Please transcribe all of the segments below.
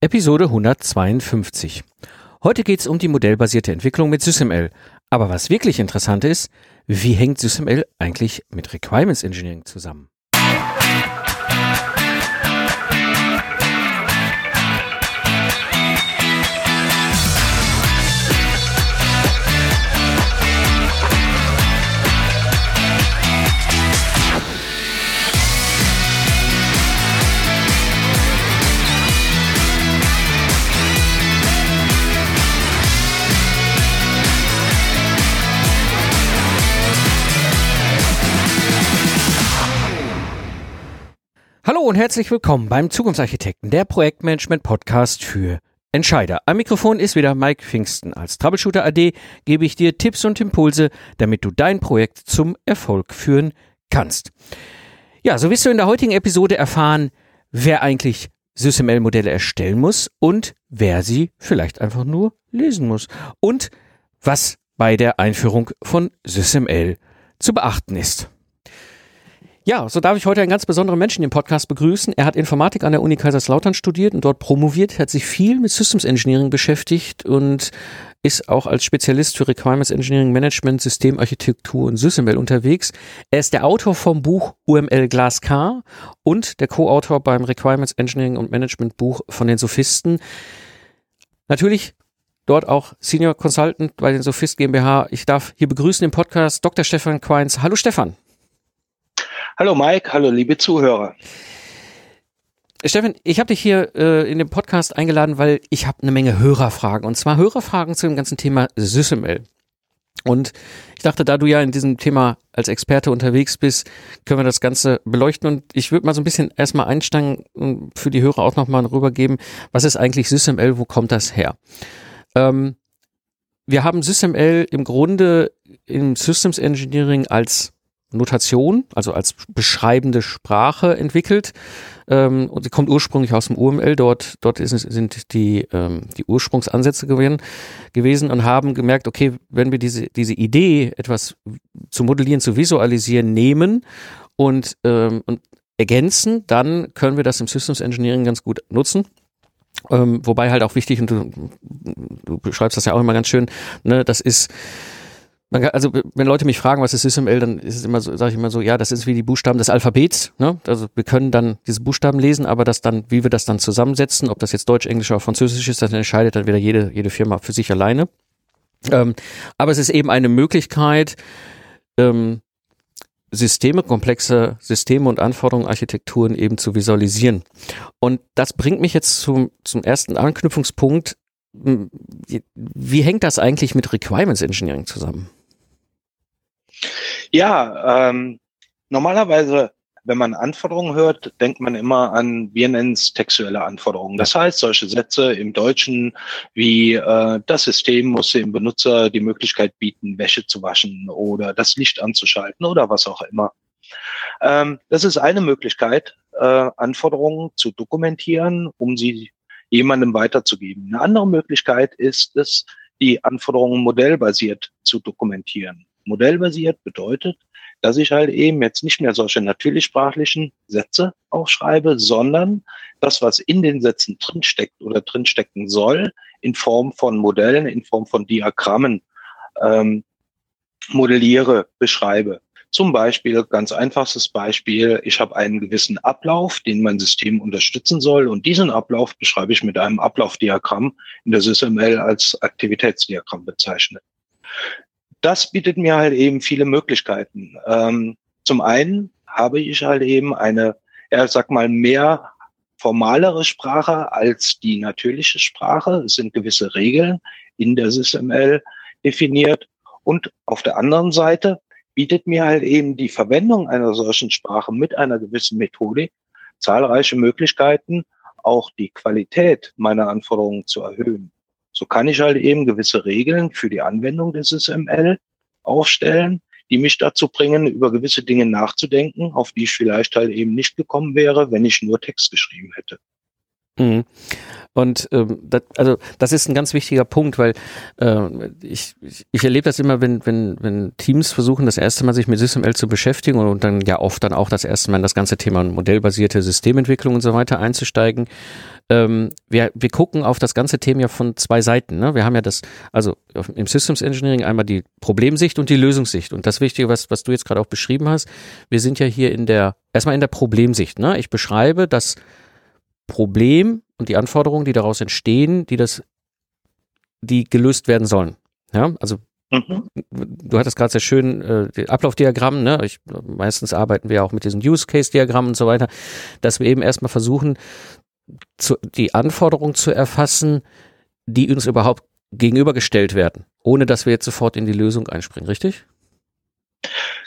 Episode 152. Heute geht es um die modellbasierte Entwicklung mit SysML. Aber was wirklich interessant ist, wie hängt SysML eigentlich mit Requirements Engineering zusammen? Hallo und herzlich willkommen beim Zukunftsarchitekten, der Projektmanagement-Podcast für Entscheider. Am Mikrofon ist wieder Mike Pfingsten. Als Troubleshooter AD gebe ich dir Tipps und Impulse, damit du dein Projekt zum Erfolg führen kannst. Ja, so wirst du in der heutigen Episode erfahren, wer eigentlich SysML-Modelle erstellen muss und wer sie vielleicht einfach nur lesen muss. Und was bei der Einführung von SysML zu beachten ist. Ja, so darf ich heute einen ganz besonderen Menschen im Podcast begrüßen. Er hat Informatik an der Uni Kaiserslautern studiert und dort promoviert, hat sich viel mit Systems Engineering beschäftigt und ist auch als Spezialist für Requirements Engineering Management, Systemarchitektur und SysML unterwegs. Er ist der Autor vom Buch UML Glass K und der Co-Autor beim Requirements Engineering und Management Buch von den Sophisten. Natürlich dort auch Senior Consultant bei den Sophist GmbH. Ich darf hier begrüßen im Podcast Dr. Stefan Queins. Hallo Stefan. Hallo Mike, hallo liebe Zuhörer. Steffen, ich habe dich hier äh, in den Podcast eingeladen, weil ich habe eine Menge Hörerfragen und zwar Hörerfragen zu dem ganzen Thema SysML. Und ich dachte, da du ja in diesem Thema als Experte unterwegs bist, können wir das Ganze beleuchten. Und ich würde mal so ein bisschen erstmal einsteigen und für die Hörer auch nochmal rübergeben, was ist eigentlich SysML, wo kommt das her? Ähm, wir haben SysML im Grunde im Systems Engineering als Notation, also als beschreibende Sprache entwickelt. Ähm, und sie kommt ursprünglich aus dem UML. Dort, dort ist, sind die, ähm, die Ursprungsansätze gewesen, gewesen und haben gemerkt, okay, wenn wir diese, diese Idee, etwas zu modellieren, zu visualisieren, nehmen und, ähm, und ergänzen, dann können wir das im Systems Engineering ganz gut nutzen. Ähm, wobei halt auch wichtig, und du, du beschreibst das ja auch immer ganz schön, ne, das ist man kann, also wenn Leute mich fragen, was ist SysML, dann ist es immer so, sage ich immer so, ja, das ist wie die Buchstaben des Alphabets. Ne? Also wir können dann diese Buchstaben lesen, aber das dann, wie wir das dann zusammensetzen, ob das jetzt Deutsch, Englisch oder Französisch ist, das entscheidet dann wieder jede jede Firma für sich alleine. Ähm, aber es ist eben eine Möglichkeit, ähm, Systeme, komplexe Systeme und Anforderungen, Architekturen eben zu visualisieren. Und das bringt mich jetzt zum, zum ersten Anknüpfungspunkt. Wie hängt das eigentlich mit Requirements Engineering zusammen? Ja, ähm, normalerweise, wenn man Anforderungen hört, denkt man immer an, wir nennen es textuelle Anforderungen. Das heißt, solche Sätze im Deutschen wie äh, das System muss dem Benutzer die Möglichkeit bieten, Wäsche zu waschen oder das Licht anzuschalten oder was auch immer. Ähm, das ist eine Möglichkeit, äh, Anforderungen zu dokumentieren, um sie jemandem weiterzugeben. Eine andere Möglichkeit ist es, die Anforderungen modellbasiert zu dokumentieren. Modellbasiert bedeutet, dass ich halt eben jetzt nicht mehr solche natürlichsprachlichen Sätze aufschreibe, sondern das, was in den Sätzen drinsteckt oder drinstecken soll, in Form von Modellen, in Form von Diagrammen ähm, modelliere, beschreibe. Zum Beispiel, ganz einfachstes Beispiel, ich habe einen gewissen Ablauf, den mein System unterstützen soll und diesen Ablauf beschreibe ich mit einem Ablaufdiagramm in der SysML als Aktivitätsdiagramm bezeichnet das bietet mir halt eben viele Möglichkeiten. Ähm, zum einen habe ich halt eben eine, ja, sag mal, mehr formalere Sprache als die natürliche Sprache. Es sind gewisse Regeln in der SysML definiert. Und auf der anderen Seite bietet mir halt eben die Verwendung einer solchen Sprache mit einer gewissen Methodik zahlreiche Möglichkeiten, auch die Qualität meiner Anforderungen zu erhöhen. So kann ich halt eben gewisse Regeln für die Anwendung des SML aufstellen, die mich dazu bringen, über gewisse Dinge nachzudenken, auf die ich vielleicht halt eben nicht gekommen wäre, wenn ich nur Text geschrieben hätte. Mhm. Und ähm, das, also das ist ein ganz wichtiger Punkt, weil äh, ich, ich, ich erlebe das immer, wenn, wenn, wenn Teams versuchen, das erste Mal sich mit SysML zu beschäftigen und, und dann ja oft dann auch das erste Mal in das ganze Thema modellbasierte Systementwicklung und so weiter einzusteigen. Ähm, wir, wir gucken auf das ganze Thema ja von zwei Seiten. Ne? Wir haben ja das, also im Systems Engineering einmal die Problemsicht und die Lösungssicht. Und das Wichtige, was, was du jetzt gerade auch beschrieben hast, wir sind ja hier in der, erstmal in der Problemsicht. Ne? Ich beschreibe das Problem und die Anforderungen, die daraus entstehen, die das, die gelöst werden sollen. Ja, also mhm. du hattest gerade sehr schön äh, Ablaufdiagramm, ne? Ich, meistens arbeiten wir auch mit diesen Use Case Diagrammen und so weiter, dass wir eben erstmal versuchen, zu, die Anforderungen zu erfassen, die uns überhaupt gegenübergestellt werden, ohne dass wir jetzt sofort in die Lösung einspringen, richtig?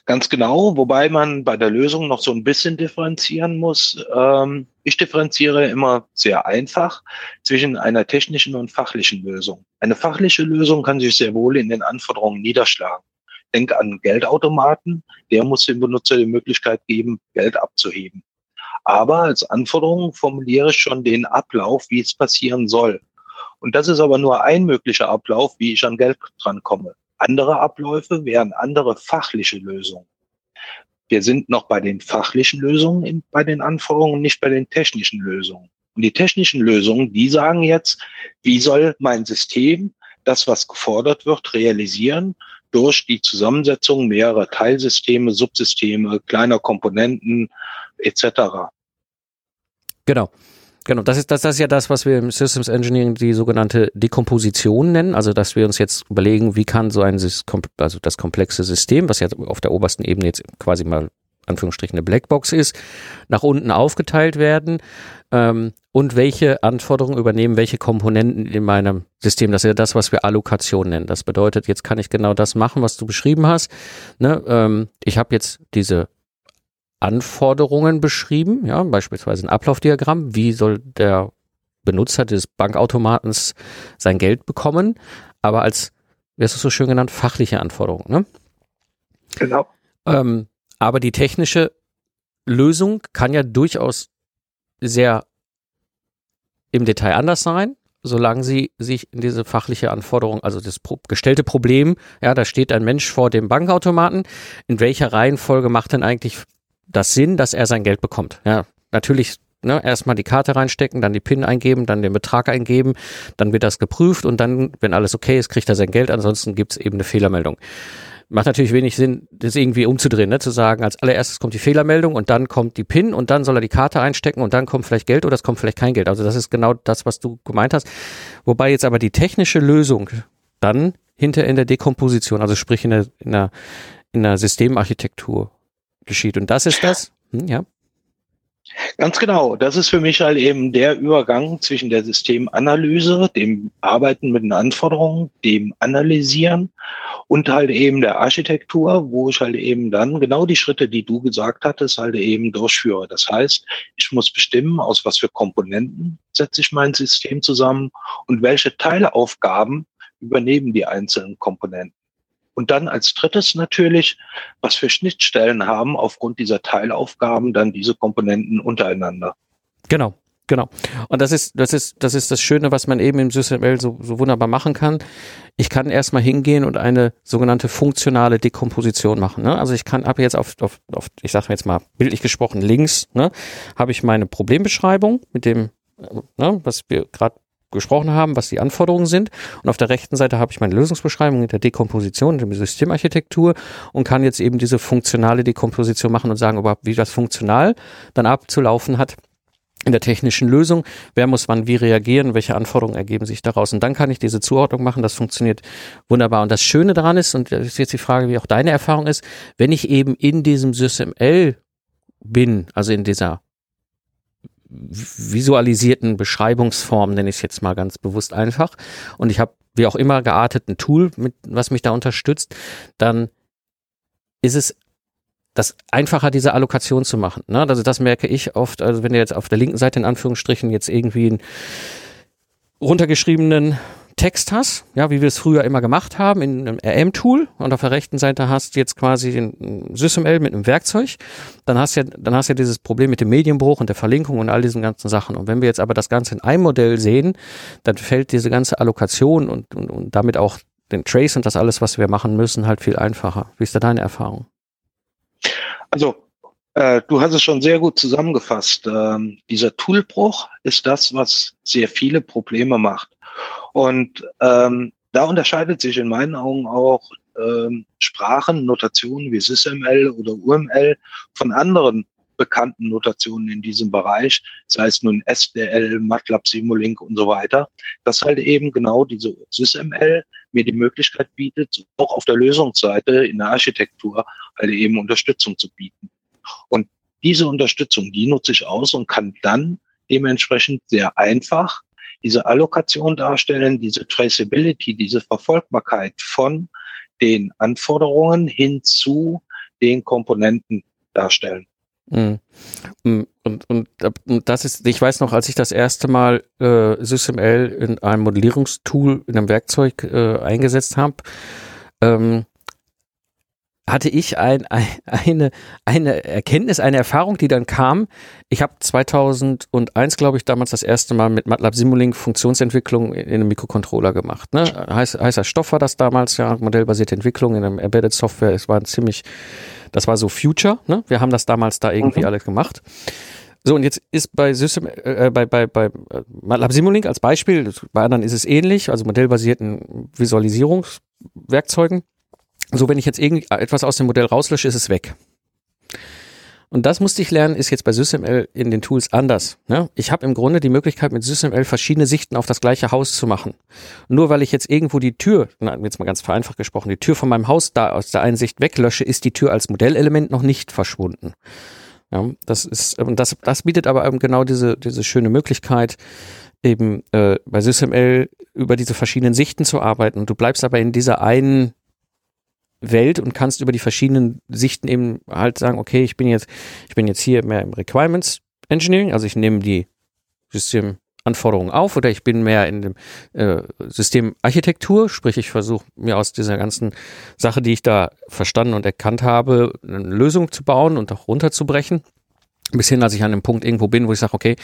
Ganz genau, wobei man bei der Lösung noch so ein bisschen differenzieren muss. Ähm, ich differenziere immer sehr einfach zwischen einer technischen und fachlichen Lösung. Eine fachliche Lösung kann sich sehr wohl in den Anforderungen niederschlagen. Denk an Geldautomaten, der muss dem Benutzer die Möglichkeit geben, Geld abzuheben. Aber als Anforderung formuliere ich schon den Ablauf, wie es passieren soll. Und das ist aber nur ein möglicher Ablauf, wie ich an Geld drankomme. Andere Abläufe wären andere fachliche Lösungen. Wir sind noch bei den fachlichen Lösungen in, bei den Anforderungen, nicht bei den technischen Lösungen. Und die technischen Lösungen, die sagen jetzt, wie soll mein System das, was gefordert wird, realisieren durch die Zusammensetzung mehrerer Teilsysteme, Subsysteme, kleiner Komponenten etc. Genau. Genau, das ist, das, das ist ja das, was wir im Systems Engineering die sogenannte Dekomposition nennen. Also, dass wir uns jetzt überlegen, wie kann so ein, also das komplexe System, was ja auf der obersten Ebene jetzt quasi mal Anführungsstrichen eine Blackbox ist, nach unten aufgeteilt werden ähm, und welche Anforderungen übernehmen welche Komponenten in meinem System. Das ist ja das, was wir Allokation nennen. Das bedeutet, jetzt kann ich genau das machen, was du beschrieben hast. Ne? Ähm, ich habe jetzt diese Anforderungen beschrieben, ja, beispielsweise ein Ablaufdiagramm, wie soll der Benutzer des Bankautomatens sein Geld bekommen, aber als, wie hast du so schön genannt, fachliche Anforderungen, ne? Genau. Ähm, aber die technische Lösung kann ja durchaus sehr im Detail anders sein, solange sie sich in diese fachliche Anforderung, also das gestellte Problem, ja, da steht ein Mensch vor dem Bankautomaten, in welcher Reihenfolge macht denn eigentlich das Sinn, dass er sein Geld bekommt. Ja, natürlich ne, erstmal die Karte reinstecken, dann die PIN eingeben, dann den Betrag eingeben, dann wird das geprüft und dann, wenn alles okay ist, kriegt er sein Geld, ansonsten gibt's eben eine Fehlermeldung. Macht natürlich wenig Sinn, das irgendwie umzudrehen, ne? zu sagen, als allererstes kommt die Fehlermeldung und dann kommt die PIN und dann soll er die Karte einstecken und dann kommt vielleicht Geld oder es kommt vielleicht kein Geld. Also das ist genau das, was du gemeint hast. Wobei jetzt aber die technische Lösung dann hinter in der Dekomposition, also sprich in der, in der, in der Systemarchitektur geschieht. Und das ist das? Hm, ja. Ganz genau. Das ist für mich halt eben der Übergang zwischen der Systemanalyse, dem Arbeiten mit den Anforderungen, dem Analysieren und halt eben der Architektur, wo ich halt eben dann genau die Schritte, die du gesagt hattest, halt eben durchführe. Das heißt, ich muss bestimmen, aus was für Komponenten setze ich mein System zusammen und welche Teilaufgaben übernehmen die einzelnen Komponenten. Und dann als drittes natürlich, was für Schnittstellen haben aufgrund dieser Teilaufgaben dann diese Komponenten untereinander. Genau. Genau. Und das ist, das ist, das ist das Schöne, was man eben im SysML so, so wunderbar machen kann. Ich kann erstmal hingehen und eine sogenannte funktionale Dekomposition machen. Ne? Also ich kann ab jetzt auf, auf, auf ich sage jetzt mal bildlich gesprochen, links, ne, habe ich meine Problembeschreibung mit dem, ne, was wir gerade gesprochen haben, was die Anforderungen sind. Und auf der rechten Seite habe ich meine Lösungsbeschreibung mit der Dekomposition, der Systemarchitektur und kann jetzt eben diese funktionale Dekomposition machen und sagen, überhaupt, wie das funktional dann abzulaufen hat in der technischen Lösung, wer muss wann wie reagieren, welche Anforderungen ergeben sich daraus. Und dann kann ich diese Zuordnung machen, das funktioniert wunderbar. Und das Schöne daran ist, und das ist jetzt die Frage, wie auch deine Erfahrung ist, wenn ich eben in diesem SysML bin, also in dieser visualisierten Beschreibungsform, nenne ich es jetzt mal ganz bewusst einfach. Und ich habe wie auch immer geartet ein Tool, mit, was mich da unterstützt, dann ist es das einfacher, diese Allokation zu machen. Ne? Also das merke ich oft, also wenn du jetzt auf der linken Seite in Anführungsstrichen jetzt irgendwie einen runtergeschriebenen Text hast, ja, wie wir es früher immer gemacht haben, in einem RM-Tool und auf der rechten Seite hast du jetzt quasi den SysML mit einem Werkzeug, dann hast du ja, dann hast du ja dieses Problem mit dem Medienbruch und der Verlinkung und all diesen ganzen Sachen. Und wenn wir jetzt aber das Ganze in einem Modell sehen, dann fällt diese ganze Allokation und, und, und damit auch den Trace und das alles, was wir machen müssen, halt viel einfacher. Wie ist da deine Erfahrung? Also äh, du hast es schon sehr gut zusammengefasst. Ähm, dieser Toolbruch ist das, was sehr viele Probleme macht. Und ähm, da unterscheidet sich in meinen Augen auch ähm, Sprachen, Notationen wie SysML oder UML von anderen bekannten Notationen in diesem Bereich, sei es nun SDL, MATLAB, Simulink und so weiter, dass halt eben genau diese SysML mir die Möglichkeit bietet, auch auf der Lösungsseite in der Architektur halt eben Unterstützung zu bieten. Und diese Unterstützung, die nutze ich aus und kann dann dementsprechend sehr einfach diese Allokation darstellen, diese Traceability, diese Verfolgbarkeit von den Anforderungen hin zu den Komponenten darstellen. Mhm. Und, und, und, das ist, ich weiß noch, als ich das erste Mal äh, SysML in einem Modellierungstool, in einem Werkzeug äh, eingesetzt habe, ähm, hatte ich ein, ein, eine, eine Erkenntnis, eine Erfahrung, die dann kam. Ich habe 2001, glaube ich, damals das erste Mal mit MATLAB Simulink Funktionsentwicklung in einem Mikrocontroller gemacht. Ne? Heiß, heißer Stoff war das damals, ja, modellbasierte Entwicklung in einem Embedded Software. Es war ein ziemlich, das war so Future. Ne? Wir haben das damals da irgendwie mhm. alles gemacht. So, und jetzt ist bei System, äh, bei, bei, bei MATLAB Simulink als Beispiel, bei anderen ist es ähnlich, also modellbasierten Visualisierungswerkzeugen so, wenn ich jetzt irgendetwas aus dem Modell rauslösche, ist es weg. Und das musste ich lernen, ist jetzt bei SysML in den Tools anders. Ne? Ich habe im Grunde die Möglichkeit, mit SysML verschiedene Sichten auf das gleiche Haus zu machen. Nur weil ich jetzt irgendwo die Tür, na, jetzt mal ganz vereinfacht gesprochen, die Tür von meinem Haus da aus der einen Sicht weglösche, ist die Tür als Modellelement noch nicht verschwunden. Ja, das ist, und das, das bietet aber eben genau diese, diese schöne Möglichkeit, eben äh, bei SysML über diese verschiedenen Sichten zu arbeiten. Und du bleibst aber in dieser einen Welt und kannst über die verschiedenen Sichten eben halt sagen, okay, ich bin jetzt, ich bin jetzt hier mehr im Requirements Engineering, also ich nehme die Systemanforderungen auf oder ich bin mehr in dem äh, Systemarchitektur, sprich ich versuche mir aus dieser ganzen Sache, die ich da verstanden und erkannt habe, eine Lösung zu bauen und auch runterzubrechen. Bis hin, als ich an einem Punkt irgendwo bin, wo ich sage, okay,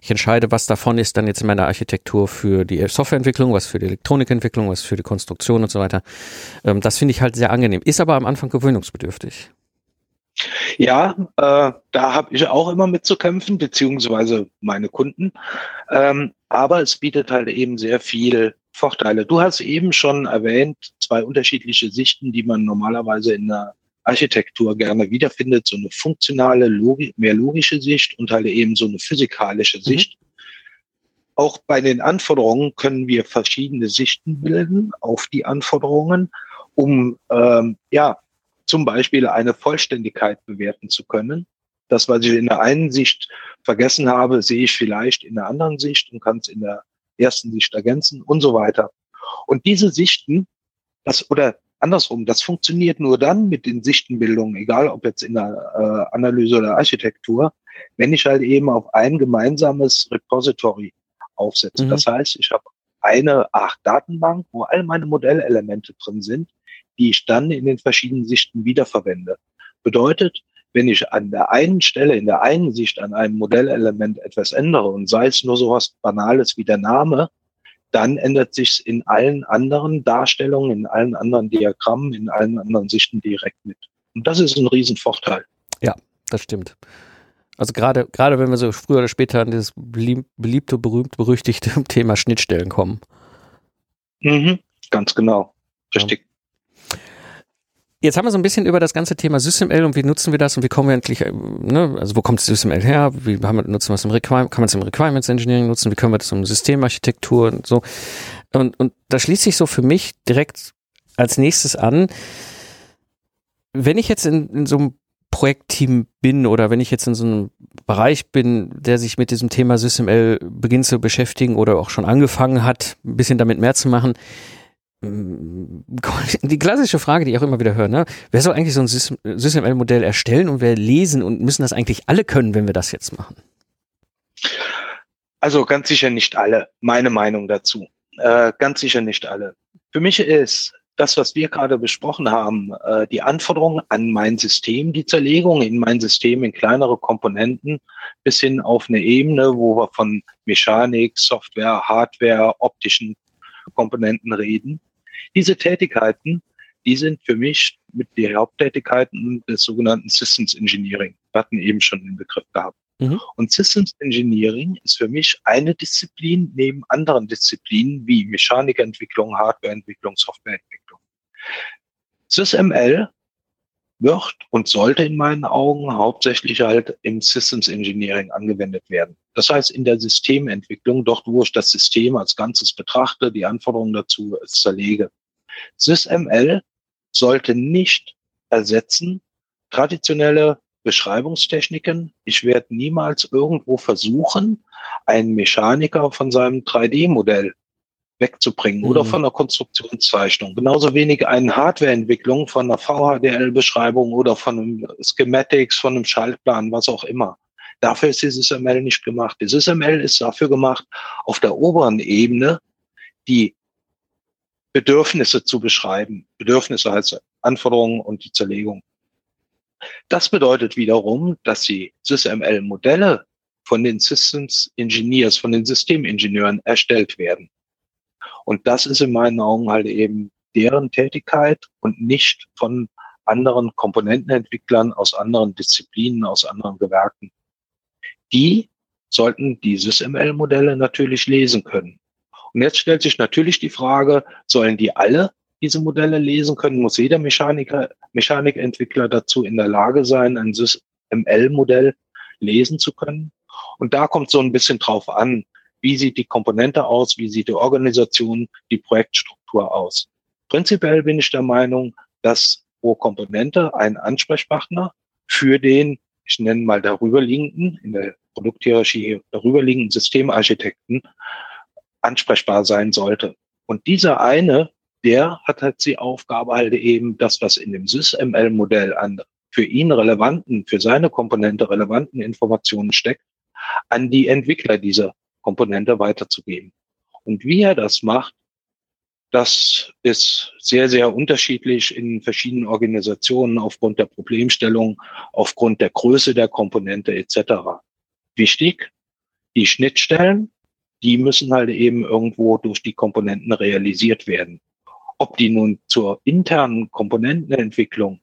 ich entscheide, was davon ist dann jetzt in meiner Architektur für die Softwareentwicklung, was für die Elektronikentwicklung, was für die Konstruktion und so weiter. Ähm, das finde ich halt sehr angenehm. Ist aber am Anfang gewöhnungsbedürftig. Ja, äh, da habe ich auch immer mit zu kämpfen, beziehungsweise meine Kunden. Ähm, aber es bietet halt eben sehr viel Vorteile. Du hast eben schon erwähnt, zwei unterschiedliche Sichten, die man normalerweise in der Architektur gerne wiederfindet, so eine funktionale, logi mehr logische Sicht und halt eben so eine physikalische mhm. Sicht. Mhm. Auch bei den Anforderungen können wir verschiedene Sichten bilden auf die Anforderungen, um ähm, ja zum Beispiel eine Vollständigkeit bewerten zu können. Das, was ich in der einen Sicht vergessen habe, sehe ich vielleicht in der anderen Sicht und kann es in der ersten Sicht ergänzen und so weiter. Und diese Sichten, das oder andersrum, das funktioniert nur dann mit den Sichtenbildungen, egal ob jetzt in der äh, Analyse oder Architektur, wenn ich halt eben auf ein gemeinsames Repository aufsetze. Mhm. Das heißt, ich habe eine Art Datenbank, wo all meine Modellelemente drin sind, die ich dann in den verschiedenen Sichten wiederverwende. Bedeutet, wenn ich an der einen Stelle, in der einen Sicht an einem Modellelement etwas ändere und sei es nur sowas Banales wie der Name, dann ändert sich in allen anderen Darstellungen, in allen anderen Diagrammen, in allen anderen Sichten direkt mit. Und das ist ein Riesenvorteil. Ja, das stimmt. Also gerade, gerade wenn wir so früher oder später an dieses beliebte, berühmt, berüchtigte Thema Schnittstellen kommen. Mhm, ganz genau. Richtig. Jetzt haben wir so ein bisschen über das ganze Thema SysML und wie nutzen wir das und wie kommen wir endlich, äh, ne, also wo kommt SysML her, wie haben wir, nutzen wir es im Requirement, kann man es im Requirements Engineering nutzen, wie können wir das um Systemarchitektur und so. Und, und da schließt sich so für mich direkt als nächstes an, wenn ich jetzt in, in so einem Projektteam bin oder wenn ich jetzt in so einem Bereich bin, der sich mit diesem Thema SysML beginnt zu beschäftigen oder auch schon angefangen hat, ein bisschen damit mehr zu machen, die klassische Frage, die ich auch immer wieder höre, ne? wer soll eigentlich so ein SysML-Modell erstellen und wer lesen und müssen das eigentlich alle können, wenn wir das jetzt machen? Also ganz sicher nicht alle, meine Meinung dazu. Äh, ganz sicher nicht alle. Für mich ist das, was wir gerade besprochen haben, äh, die Anforderungen an mein System, die Zerlegung in mein System in kleinere Komponenten bis hin auf eine Ebene, wo wir von Mechanik, Software, Hardware, optischen Komponenten reden. Diese Tätigkeiten, die sind für mich mit die Haupttätigkeiten des sogenannten Systems Engineering. Wir hatten eben schon den Begriff gehabt. Mhm. Und Systems Engineering ist für mich eine Disziplin neben anderen Disziplinen wie Mechanikentwicklung, Hardwareentwicklung, Softwareentwicklung. SysML wird und sollte in meinen Augen hauptsächlich halt im Systems Engineering angewendet werden. Das heißt in der Systementwicklung, dort wo ich das System als Ganzes betrachte, die Anforderungen dazu zerlege. SysML sollte nicht ersetzen traditionelle Beschreibungstechniken. Ich werde niemals irgendwo versuchen, einen Mechaniker von seinem 3D-Modell wegzubringen mhm. oder von einer Konstruktionszeichnung. Genauso wenig eine Hardwareentwicklung von einer VHDL-Beschreibung oder von einem Schematics, von einem Schaltplan, was auch immer. Dafür ist dieses ML nicht gemacht. Dieses ML ist dafür gemacht, auf der oberen Ebene die Bedürfnisse zu beschreiben. Bedürfnisse heißt Anforderungen und die Zerlegung. Das bedeutet wiederum, dass die SysML-Modelle von den Systems Engineers, von den Systemingenieuren erstellt werden. Und das ist in meinen Augen halt eben deren Tätigkeit und nicht von anderen Komponentenentwicklern aus anderen Disziplinen, aus anderen Gewerken. Die sollten die SysML-Modelle natürlich lesen können. Und jetzt stellt sich natürlich die Frage, sollen die alle diese Modelle lesen können, muss jeder Mechaniker, Mechanikentwickler dazu in der Lage sein, ein SysML-Modell lesen zu können. Und da kommt so ein bisschen drauf an, wie sieht die Komponente aus, wie sieht die Organisation, die Projektstruktur aus. Prinzipiell bin ich der Meinung, dass pro Komponente ein Ansprechpartner für den, ich nenne mal darüberliegenden, in der Produkthierarchie darüberliegenden Systemarchitekten ansprechbar sein sollte. Und dieser eine der hat halt die Aufgabe halt eben das, was in dem SysML-Modell an für ihn relevanten, für seine Komponente relevanten Informationen steckt, an die Entwickler dieser Komponente weiterzugeben. Und wie er das macht, das ist sehr, sehr unterschiedlich in verschiedenen Organisationen aufgrund der Problemstellung, aufgrund der Größe der Komponente etc. Wichtig, die Schnittstellen, die müssen halt eben irgendwo durch die Komponenten realisiert werden. Ob die nun zur internen Komponentenentwicklung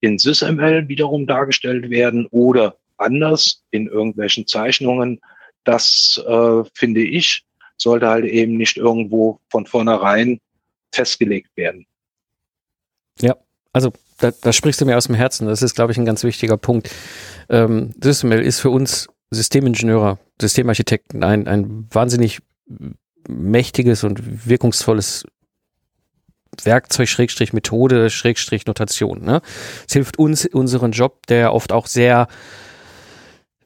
in SysML wiederum dargestellt werden oder anders in irgendwelchen Zeichnungen, das äh, finde ich, sollte halt eben nicht irgendwo von vornherein festgelegt werden. Ja, also da, da sprichst du mir aus dem Herzen. Das ist, glaube ich, ein ganz wichtiger Punkt. Ähm, SysML ist für uns Systemingenieure, Systemarchitekten ein, ein wahnsinnig mächtiges und wirkungsvolles Werkzeug, Schrägstrich Methode, Schrägstrich Notation. Ne? Es hilft uns unseren Job, der oft auch sehr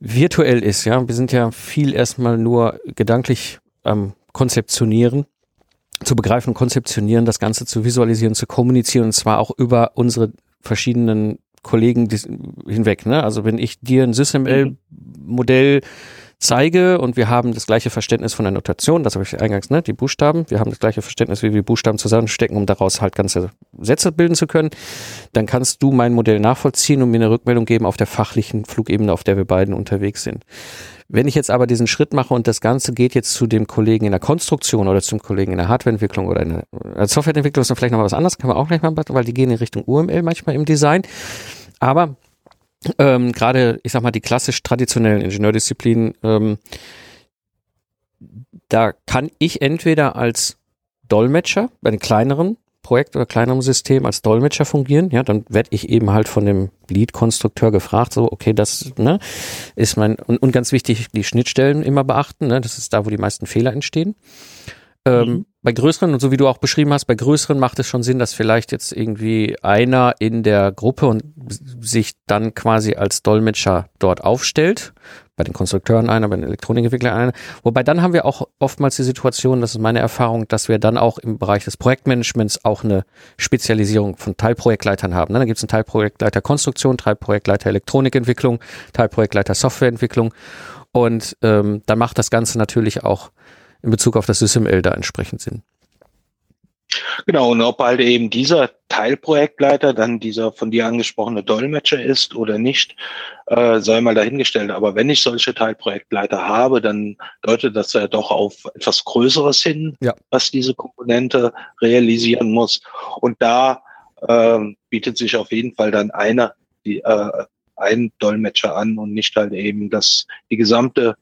virtuell ist. Ja, wir sind ja viel erstmal nur gedanklich am Konzeptionieren, zu begreifen, konzeptionieren, das Ganze zu visualisieren, zu kommunizieren und zwar auch über unsere verschiedenen Kollegen hinweg. Ne? Also wenn ich dir ein SysML-Modell zeige und wir haben das gleiche Verständnis von der Notation, das habe ich eingangs, ne, die Buchstaben, wir haben das gleiche Verständnis, wie wir Buchstaben zusammenstecken, um daraus halt ganze Sätze bilden zu können, dann kannst du mein Modell nachvollziehen und mir eine Rückmeldung geben auf der fachlichen Flugebene, auf der wir beiden unterwegs sind. Wenn ich jetzt aber diesen Schritt mache und das Ganze geht jetzt zu dem Kollegen in der Konstruktion oder zum Kollegen in der Hardwareentwicklung oder in der äh, Softwareentwicklung, ist dann vielleicht noch was anderes, kann man auch gleich mal, weil die gehen in Richtung UML manchmal im Design. Aber ähm, gerade, ich sag mal, die klassisch traditionellen Ingenieurdisziplinen, ähm, da kann ich entweder als Dolmetscher bei den kleineren Projekt oder kleinerem System als Dolmetscher fungieren, ja, dann werde ich eben halt von dem Lead-Konstrukteur gefragt, so, okay, das ne, ist mein, und, und ganz wichtig, die Schnittstellen immer beachten, ne, das ist da, wo die meisten Fehler entstehen. Ähm, mhm. Bei größeren, und so wie du auch beschrieben hast, bei größeren macht es schon Sinn, dass vielleicht jetzt irgendwie einer in der Gruppe und sich dann quasi als Dolmetscher dort aufstellt. Bei den Konstrukteuren einer, bei den Elektronikentwicklern einer. Wobei dann haben wir auch oftmals die Situation, das ist meine Erfahrung, dass wir dann auch im Bereich des Projektmanagements auch eine Spezialisierung von Teilprojektleitern haben. Dann gibt es einen Teilprojektleiter Konstruktion, Teilprojektleiter Elektronikentwicklung, Teilprojektleiter Softwareentwicklung. Und ähm, dann macht das Ganze natürlich auch in Bezug auf das SysML da entsprechend sind. Genau, und ob halt eben dieser Teilprojektleiter dann dieser von dir angesprochene Dolmetscher ist oder nicht, äh, sei mal dahingestellt. Aber wenn ich solche Teilprojektleiter habe, dann deutet das ja doch auf etwas Größeres hin, ja. was diese Komponente realisieren muss. Und da äh, bietet sich auf jeden Fall dann einer, die, äh, ein Dolmetscher an und nicht halt eben, dass die gesamte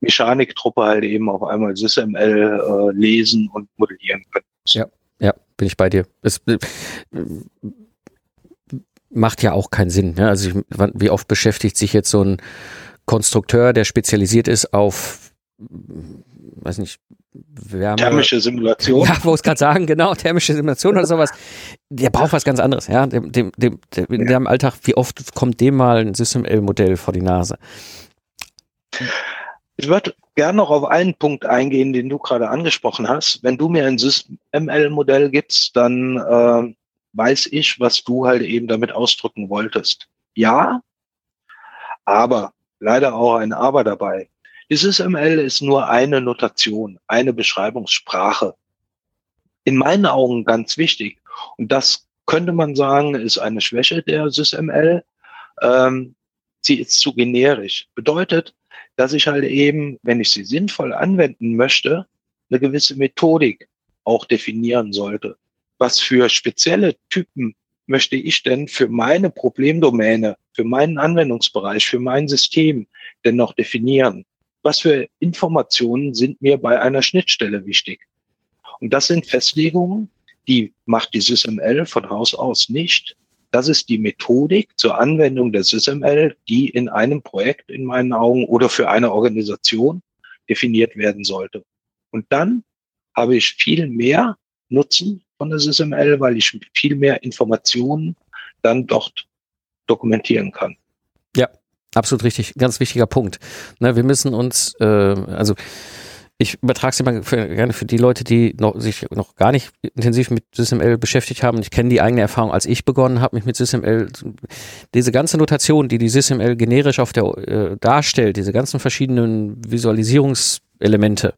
Mechaniktruppe halt eben auf einmal SysML äh, lesen und modellieren können. Ja ja, bin ich bei dir. Es äh, macht ja auch keinen Sinn. Ne? Also ich, wie oft beschäftigt sich jetzt so ein Konstrukteur, der spezialisiert ist auf, weiß nicht, Wärme. Thermische Simulation. Ja, wo es gerade sagen, genau, thermische Simulation oder sowas. Der braucht was ganz anderes, ja. Dem, dem, dem, dem in ja. Alltag, wie oft kommt dem mal ein SysML-Modell vor die Nase? Ich würde gerne noch auf einen Punkt eingehen, den du gerade angesprochen hast. Wenn du mir ein SysML-Modell gibst, dann äh, weiß ich, was du halt eben damit ausdrücken wolltest. Ja, aber leider auch ein Aber dabei. Die SysML ist nur eine Notation, eine Beschreibungssprache. In meinen Augen ganz wichtig. Und das könnte man sagen, ist eine Schwäche der SysML. Ähm, sie ist zu generisch. Bedeutet, dass ich halt eben, wenn ich sie sinnvoll anwenden möchte, eine gewisse Methodik auch definieren sollte. Was für spezielle Typen möchte ich denn für meine Problemdomäne, für meinen Anwendungsbereich, für mein System denn noch definieren? Was für Informationen sind mir bei einer Schnittstelle wichtig? Und das sind Festlegungen, die macht die SysML von Haus aus nicht. Das ist die Methodik zur Anwendung der SysML, die in einem Projekt in meinen Augen oder für eine Organisation definiert werden sollte. Und dann habe ich viel mehr Nutzen von der SysML, weil ich viel mehr Informationen dann dort dokumentieren kann. Ja, absolut richtig. Ganz wichtiger Punkt. Na, wir müssen uns, äh, also ich übertrage es immer für, gerne für die Leute, die noch, sich noch gar nicht intensiv mit SysML beschäftigt haben. Ich kenne die eigene Erfahrung, als ich begonnen habe, mich mit SysML, diese ganze Notation, die die SysML generisch auf der äh, darstellt, diese ganzen verschiedenen Visualisierungselemente,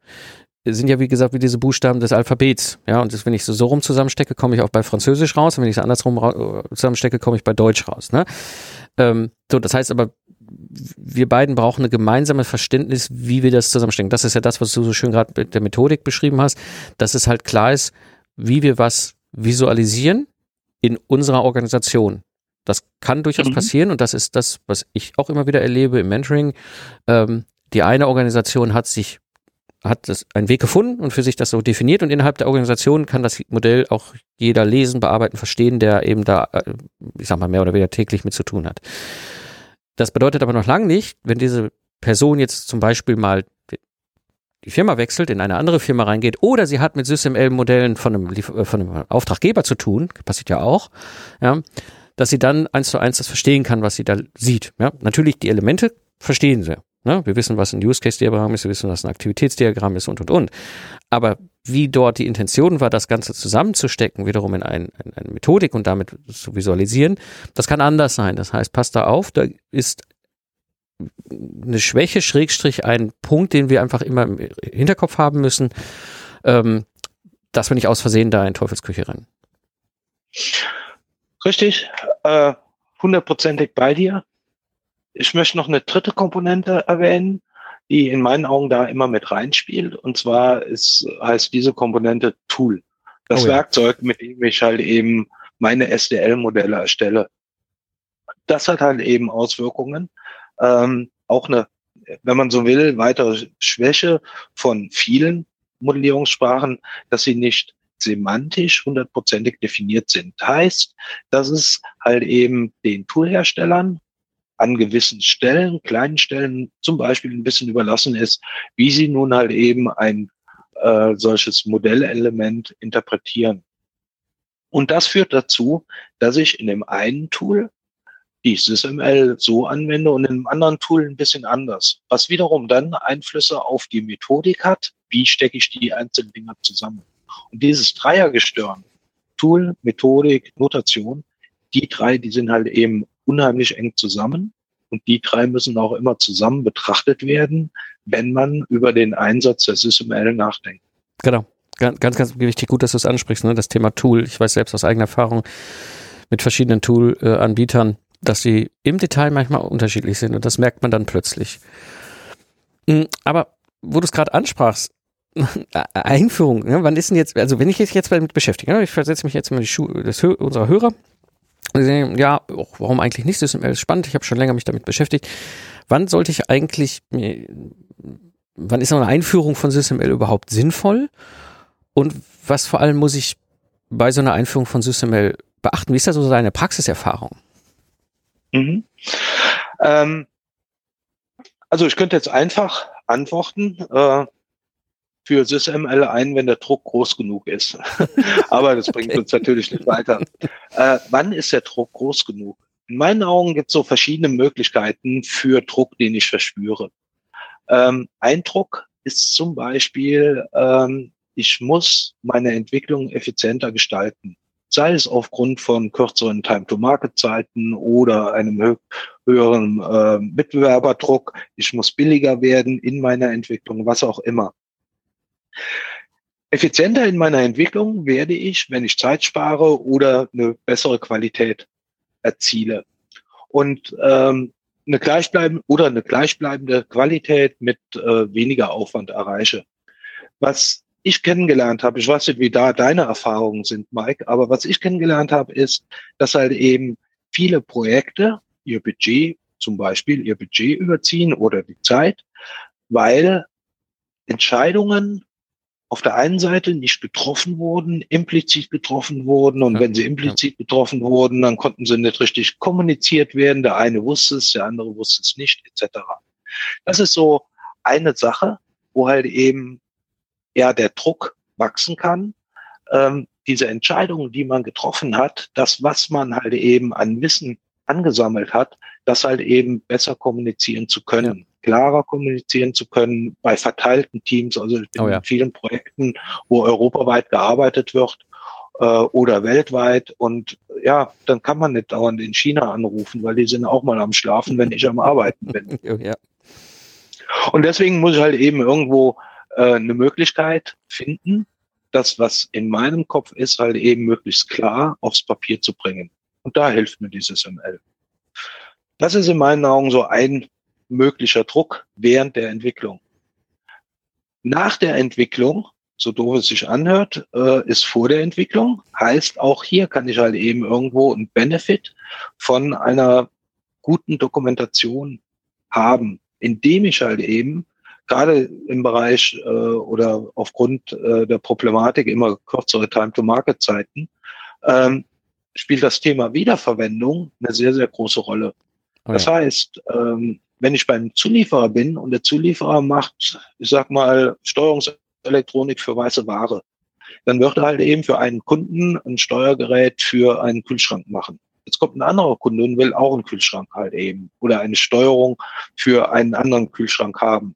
sind ja wie gesagt wie diese Buchstaben des Alphabets. Ja, und das, wenn ich so, so rum zusammenstecke, komme ich auch bei Französisch raus. Und wenn ich es andersrum zusammenstecke, komme ich bei Deutsch raus. Ne? Ähm, so, das heißt aber, wir beiden brauchen ein gemeinsames Verständnis, wie wir das zusammenstecken. Das ist ja das, was du so schön gerade mit der Methodik beschrieben hast, dass es halt klar ist, wie wir was visualisieren in unserer Organisation. Das kann durchaus mhm. passieren und das ist das, was ich auch immer wieder erlebe im Mentoring. Ähm, die eine Organisation hat sich hat das einen Weg gefunden und für sich das so definiert und innerhalb der Organisation kann das Modell auch jeder lesen, bearbeiten, verstehen, der eben da, äh, ich sag mal, mehr oder weniger täglich mit zu tun hat. Das bedeutet aber noch lange nicht, wenn diese Person jetzt zum Beispiel mal die Firma wechselt, in eine andere Firma reingeht oder sie hat mit SysML-Modellen von einem, äh, von einem Auftraggeber zu tun, passiert ja auch, ja, dass sie dann eins zu eins das verstehen kann, was sie da sieht. Ja, natürlich die Elemente verstehen sie. Ne? Wir wissen, was ein Use Case Diagramm ist, wir wissen, was ein Aktivitätsdiagramm ist und und und. Aber wie dort die Intention war, das Ganze zusammenzustecken, wiederum in ein, ein, eine Methodik und damit zu visualisieren, das kann anders sein. Das heißt, passt da auf, da ist eine Schwäche, Schrägstrich, ein Punkt, den wir einfach immer im Hinterkopf haben müssen, ähm, dass wir nicht aus Versehen da in Teufelsküche rennen. Richtig, äh, hundertprozentig bei dir. Ich möchte noch eine dritte Komponente erwähnen die in meinen Augen da immer mit reinspielt. Und zwar ist, heißt diese Komponente Tool. Das oh ja. Werkzeug, mit dem ich halt eben meine SDL-Modelle erstelle. Das hat halt eben Auswirkungen. Ähm, auch eine, wenn man so will, weitere Schwäche von vielen Modellierungssprachen, dass sie nicht semantisch hundertprozentig definiert sind. Heißt, dass es halt eben den Toolherstellern an gewissen Stellen, kleinen Stellen zum Beispiel ein bisschen überlassen ist, wie sie nun halt eben ein äh, solches Modellelement interpretieren. Und das führt dazu, dass ich in dem einen Tool die SysML so anwende und in einem anderen Tool ein bisschen anders, was wiederum dann Einflüsse auf die Methodik hat, wie stecke ich die einzelnen Dinge zusammen. Und dieses Dreiergestirn, Tool, Methodik, Notation, die drei, die sind halt eben unheimlich eng zusammen. Und die drei müssen auch immer zusammen betrachtet werden, wenn man über den Einsatz der SysML nachdenkt. Genau. Ganz, ganz wichtig, gut, dass du es ansprichst, ne? das Thema Tool. Ich weiß selbst aus eigener Erfahrung mit verschiedenen Tool-Anbietern, dass sie im Detail manchmal unterschiedlich sind und das merkt man dann plötzlich. Hm, aber wo du es gerade ansprachst, Einführung, ne? wann ist denn jetzt, also wenn ich mich jetzt damit beschäftige, ne? ich versetze mich jetzt in die Schuhe unserer Hörer, ja, warum eigentlich nicht? Das ist spannend. Ich habe schon länger mich damit beschäftigt. Wann sollte ich eigentlich, wann ist eine Einführung von SysML überhaupt sinnvoll? Und was vor allem muss ich bei so einer Einführung von SysML beachten? Wie ist da so deine Praxiserfahrung? Mhm. Ähm, also ich könnte jetzt einfach antworten. Äh, für SysML ein, wenn der Druck groß genug ist. Aber das bringt okay. uns natürlich nicht weiter. Äh, wann ist der Druck groß genug? In meinen Augen gibt es so verschiedene Möglichkeiten für Druck, den ich verspüre. Ähm, ein Druck ist zum Beispiel, ähm, ich muss meine Entwicklung effizienter gestalten. Sei es aufgrund von kürzeren Time-to-Market-Zeiten oder einem hö höheren äh, Mitbewerberdruck. Ich muss billiger werden in meiner Entwicklung, was auch immer. Effizienter in meiner Entwicklung werde ich, wenn ich Zeit spare oder eine bessere Qualität erziele. Und ähm, eine gleichbleibende oder eine gleichbleibende Qualität mit äh, weniger Aufwand erreiche. Was ich kennengelernt habe, ich weiß nicht, wie da deine Erfahrungen sind, Mike, aber was ich kennengelernt habe, ist, dass halt eben viele Projekte ihr Budget, zum Beispiel ihr Budget überziehen oder die Zeit, weil Entscheidungen auf der einen Seite nicht getroffen wurden, implizit getroffen wurden. Und ja, wenn sie implizit ja. getroffen wurden, dann konnten sie nicht richtig kommuniziert werden. Der eine wusste es, der andere wusste es nicht, etc. Das ist so eine Sache, wo halt eben ja der Druck wachsen kann. Ähm, diese Entscheidungen, die man getroffen hat, das, was man halt eben an Wissen angesammelt hat, das halt eben besser kommunizieren zu können. Klarer kommunizieren zu können bei verteilten Teams, also in oh ja. vielen Projekten, wo europaweit gearbeitet wird äh, oder weltweit. Und ja, dann kann man nicht dauernd in China anrufen, weil die sind auch mal am Schlafen, wenn ich am Arbeiten bin. Oh ja. Und deswegen muss ich halt eben irgendwo äh, eine Möglichkeit finden, das, was in meinem Kopf ist, halt eben möglichst klar aufs Papier zu bringen. Und da hilft mir dieses ML. Das ist in meinen Augen so ein möglicher Druck während der Entwicklung. Nach der Entwicklung, so doof es sich anhört, äh, ist vor der Entwicklung. Heißt, auch hier kann ich halt eben irgendwo einen Benefit von einer guten Dokumentation haben, indem ich halt eben gerade im Bereich äh, oder aufgrund äh, der Problematik immer kürzere Time-to-Market-Zeiten, ähm, spielt das Thema Wiederverwendung eine sehr, sehr große Rolle. Oh ja. Das heißt, ähm, wenn ich beim Zulieferer bin und der Zulieferer macht, ich sag mal, Steuerungselektronik für weiße Ware, dann wird er halt eben für einen Kunden ein Steuergerät für einen Kühlschrank machen. Jetzt kommt ein anderer Kunde und will auch einen Kühlschrank halt eben oder eine Steuerung für einen anderen Kühlschrank haben.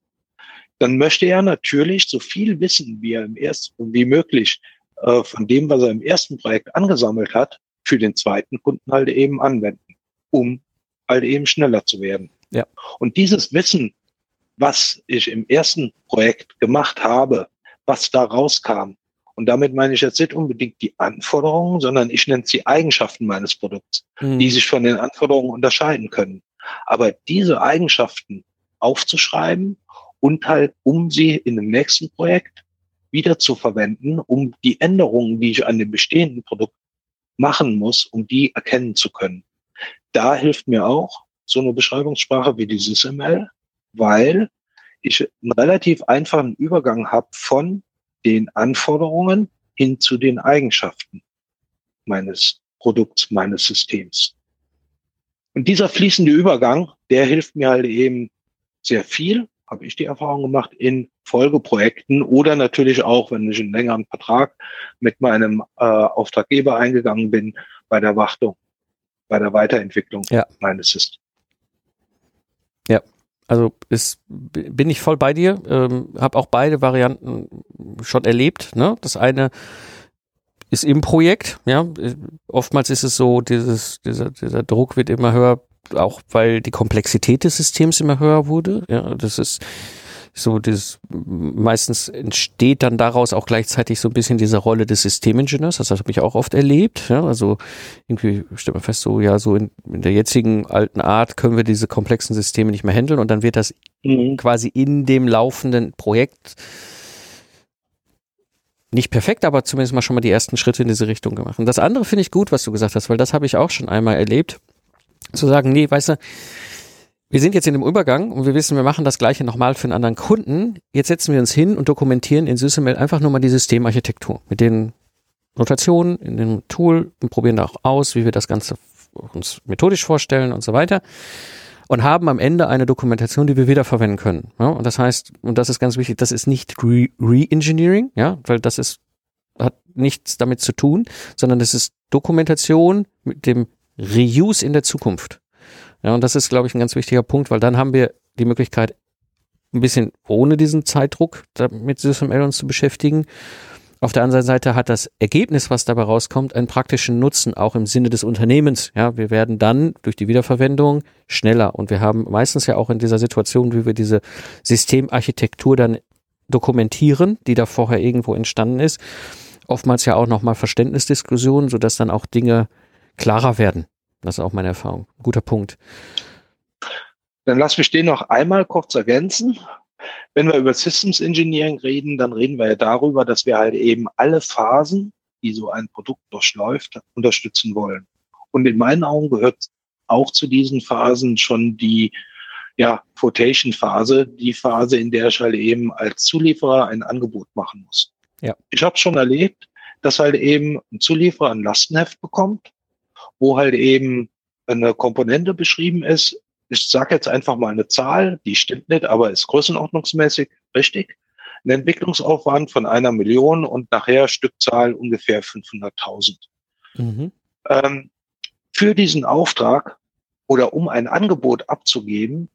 Dann möchte er natürlich so viel wissen, wie er im ersten, wie möglich äh, von dem, was er im ersten Projekt angesammelt hat, für den zweiten Kunden halt eben anwenden, um halt eben schneller zu werden. Ja. Und dieses Wissen, was ich im ersten Projekt gemacht habe, was da rauskam, und damit meine ich jetzt nicht unbedingt die Anforderungen, sondern ich nenne es die Eigenschaften meines Produkts, mhm. die sich von den Anforderungen unterscheiden können. Aber diese Eigenschaften aufzuschreiben und halt, um sie in dem nächsten Projekt wieder zu verwenden, um die Änderungen, die ich an dem bestehenden Produkt machen muss, um die erkennen zu können. Da hilft mir auch so eine Beschreibungssprache wie dieses ML, weil ich einen relativ einfachen Übergang habe von den Anforderungen hin zu den Eigenschaften meines Produkts, meines Systems. Und dieser fließende Übergang, der hilft mir halt eben sehr viel, habe ich die Erfahrung gemacht, in Folgeprojekten oder natürlich auch, wenn ich einen längeren Vertrag mit meinem äh, Auftraggeber eingegangen bin, bei der Wartung, bei der Weiterentwicklung ja. meines Systems. Ja, also ist, bin ich voll bei dir. Ähm, habe auch beide Varianten schon erlebt. Ne? Das eine ist im Projekt. Ja, oftmals ist es so, dieses, dieser, dieser Druck wird immer höher. auch weil die Komplexität des Systems immer höher wurde. Ja, das ist so das meistens entsteht dann daraus auch gleichzeitig so ein bisschen diese Rolle des Systemingenieurs. Das habe ich auch oft erlebt. Ja, also irgendwie stellt man fest, so ja, so in, in, der jetzigen alten Art können wir diese komplexen Systeme nicht mehr handeln und dann wird das mhm. quasi in dem laufenden Projekt nicht perfekt, aber zumindest mal schon mal die ersten Schritte in diese Richtung gemacht. Und das andere finde ich gut, was du gesagt hast, weil das habe ich auch schon einmal erlebt. Zu sagen, nee, weißt du, wir sind jetzt in dem Übergang und wir wissen, wir machen das gleiche nochmal für einen anderen Kunden. Jetzt setzen wir uns hin und dokumentieren in SysML einfach nur mal die Systemarchitektur mit den Notationen in dem Tool und probieren da auch aus, wie wir das Ganze uns methodisch vorstellen und so weiter. Und haben am Ende eine Dokumentation, die wir wieder verwenden können. Ja, und das heißt, und das ist ganz wichtig, das ist nicht Re-Engineering, ja, weil das ist, hat nichts damit zu tun, sondern das ist Dokumentation mit dem Reuse in der Zukunft. Ja, und das ist, glaube ich, ein ganz wichtiger Punkt, weil dann haben wir die Möglichkeit, ein bisschen ohne diesen Zeitdruck mit SysML uns zu beschäftigen. Auf der anderen Seite hat das Ergebnis, was dabei rauskommt, einen praktischen Nutzen, auch im Sinne des Unternehmens. Ja, wir werden dann durch die Wiederverwendung schneller und wir haben meistens ja auch in dieser Situation, wie wir diese Systemarchitektur dann dokumentieren, die da vorher irgendwo entstanden ist, oftmals ja auch nochmal Verständnisdiskussionen, sodass dann auch Dinge klarer werden. Das ist auch meine Erfahrung. Guter Punkt. Dann lass mich den noch einmal kurz ergänzen. Wenn wir über Systems Engineering reden, dann reden wir ja darüber, dass wir halt eben alle Phasen, die so ein Produkt durchläuft, unterstützen wollen. Und in meinen Augen gehört auch zu diesen Phasen schon die ja, Quotation-Phase, die Phase, in der ich halt eben als Zulieferer ein Angebot machen muss. Ja. Ich habe schon erlebt, dass halt eben ein Zulieferer ein Lastenheft bekommt wo halt eben eine Komponente beschrieben ist. Ich sage jetzt einfach mal eine Zahl, die stimmt nicht, aber ist größenordnungsmäßig richtig. Ein Entwicklungsaufwand von einer Million und nachher Stückzahl ungefähr 500.000. Mhm. Ähm, für diesen Auftrag oder um ein Angebot abzugeben,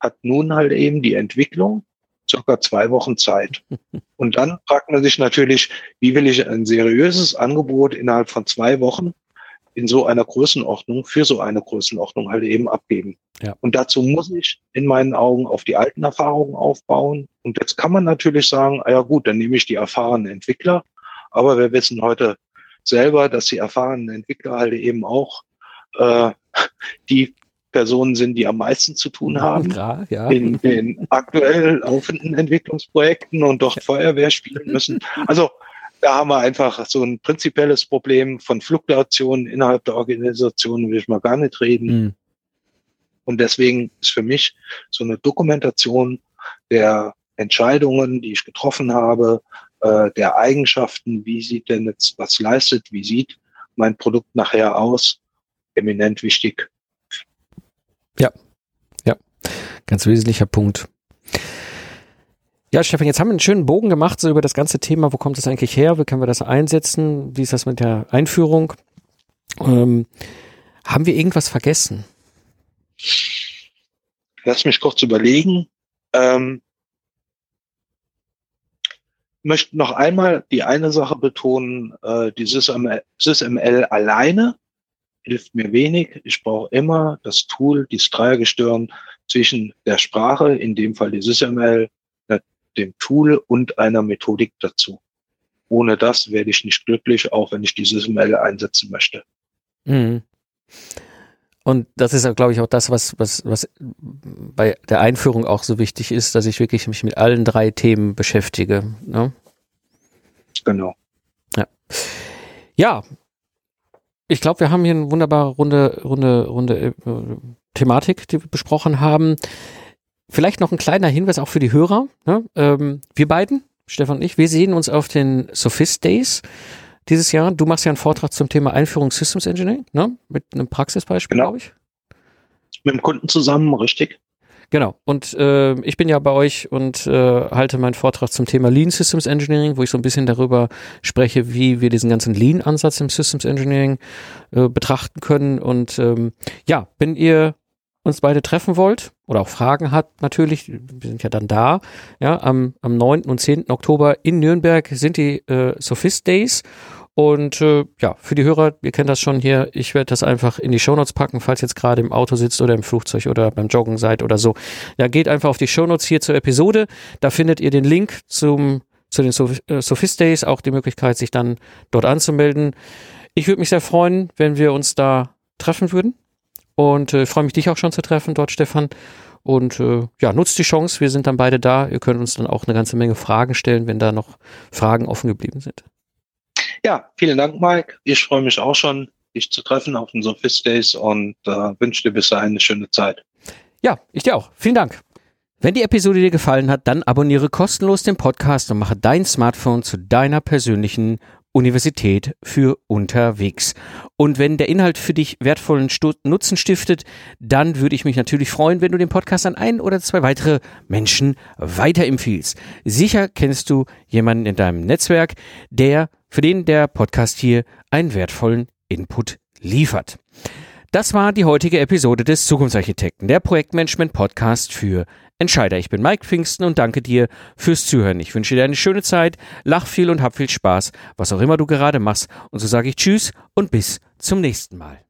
hat nun halt eben die Entwicklung circa zwei Wochen Zeit. Und dann fragt man sich natürlich, wie will ich ein seriöses Angebot innerhalb von zwei Wochen in so einer Größenordnung, für so eine Größenordnung halt eben abgeben. Ja. Und dazu muss ich in meinen Augen auf die alten Erfahrungen aufbauen. Und jetzt kann man natürlich sagen, ah ja gut, dann nehme ich die erfahrenen Entwickler. Aber wir wissen heute selber, dass die erfahrenen Entwickler halt eben auch äh, die Personen sind, die am meisten zu tun haben ja, ja. in den aktuell laufenden Entwicklungsprojekten und dort Feuerwehr spielen müssen. Also da haben wir einfach so ein prinzipielles Problem von Fluktuationen innerhalb der Organisation, will ich mal gar nicht reden. Mhm. Und deswegen ist für mich so eine Dokumentation der Entscheidungen, die ich getroffen habe, äh, der Eigenschaften, wie sieht denn jetzt was leistet, wie sieht mein Produkt nachher aus, eminent wichtig. Ja, ja, ganz wesentlicher Punkt. Ja, Stefan, jetzt haben wir einen schönen Bogen gemacht so über das ganze Thema. Wo kommt es eigentlich her? Wie können wir das einsetzen? Wie ist das mit der Einführung? Ähm, haben wir irgendwas vergessen? Lass mich kurz überlegen. Ähm, möchte noch einmal die eine Sache betonen, äh, die SysML, SysML alleine hilft mir wenig. Ich brauche immer das Tool, dieses Dreiergestirn zwischen der Sprache, in dem Fall die SysML, dem Tool und einer Methodik dazu. Ohne das werde ich nicht glücklich, auch wenn ich dieses Mail einsetzen möchte. Mhm. Und das ist, glaube ich, auch das, was, was, was bei der Einführung auch so wichtig ist, dass ich wirklich mich mit allen drei Themen beschäftige. Ne? Genau. Ja. Ja. Ich glaube, wir haben hier eine wunderbare runde, runde, runde äh, Thematik, die wir besprochen haben. Vielleicht noch ein kleiner Hinweis auch für die Hörer. Ne? Ähm, wir beiden, Stefan und ich, wir sehen uns auf den Sophist Days dieses Jahr. Du machst ja einen Vortrag zum Thema Einführung Systems Engineering, ne? mit einem Praxisbeispiel, genau. glaube ich. Mit dem Kunden zusammen, richtig. Genau. Und äh, ich bin ja bei euch und äh, halte meinen Vortrag zum Thema Lean Systems Engineering, wo ich so ein bisschen darüber spreche, wie wir diesen ganzen Lean-Ansatz im Systems Engineering äh, betrachten können. Und ähm, ja, wenn ihr uns beide treffen wollt oder auch Fragen hat natürlich, wir sind ja dann da, ja, am, am 9. und 10. Oktober in Nürnberg sind die äh, Sophist Days Und äh, ja, für die Hörer, ihr kennt das schon hier, ich werde das einfach in die Shownotes packen, falls jetzt gerade im Auto sitzt oder im Flugzeug oder beim Joggen seid oder so. Ja, geht einfach auf die Shownotes hier zur Episode. Da findet ihr den Link zum, zu den äh, Sophist Days, auch die Möglichkeit, sich dann dort anzumelden. Ich würde mich sehr freuen, wenn wir uns da treffen würden. Und äh, freue mich, dich auch schon zu treffen dort, Stefan. Und äh, ja, nutzt die Chance, wir sind dann beide da. Ihr könnt uns dann auch eine ganze Menge Fragen stellen, wenn da noch Fragen offen geblieben sind. Ja, vielen Dank, Mike. Ich freue mich auch schon, dich zu treffen auf den Sophist Days und äh, wünsche dir bis dahin eine schöne Zeit. Ja, ich dir auch. Vielen Dank. Wenn die Episode dir gefallen hat, dann abonniere kostenlos den Podcast und mache dein Smartphone zu deiner persönlichen Universität für unterwegs. Und wenn der Inhalt für dich wertvollen Nutzen stiftet, dann würde ich mich natürlich freuen, wenn du den Podcast an ein oder zwei weitere Menschen weiterempfiehlst. Sicher kennst du jemanden in deinem Netzwerk, der, für den der Podcast hier einen wertvollen Input liefert. Das war die heutige Episode des Zukunftsarchitekten, der Projektmanagement Podcast für Entscheider. Ich bin Mike Pfingsten und danke dir fürs Zuhören. Ich wünsche dir eine schöne Zeit, lach viel und hab viel Spaß, was auch immer du gerade machst. Und so sage ich Tschüss und bis zum nächsten Mal.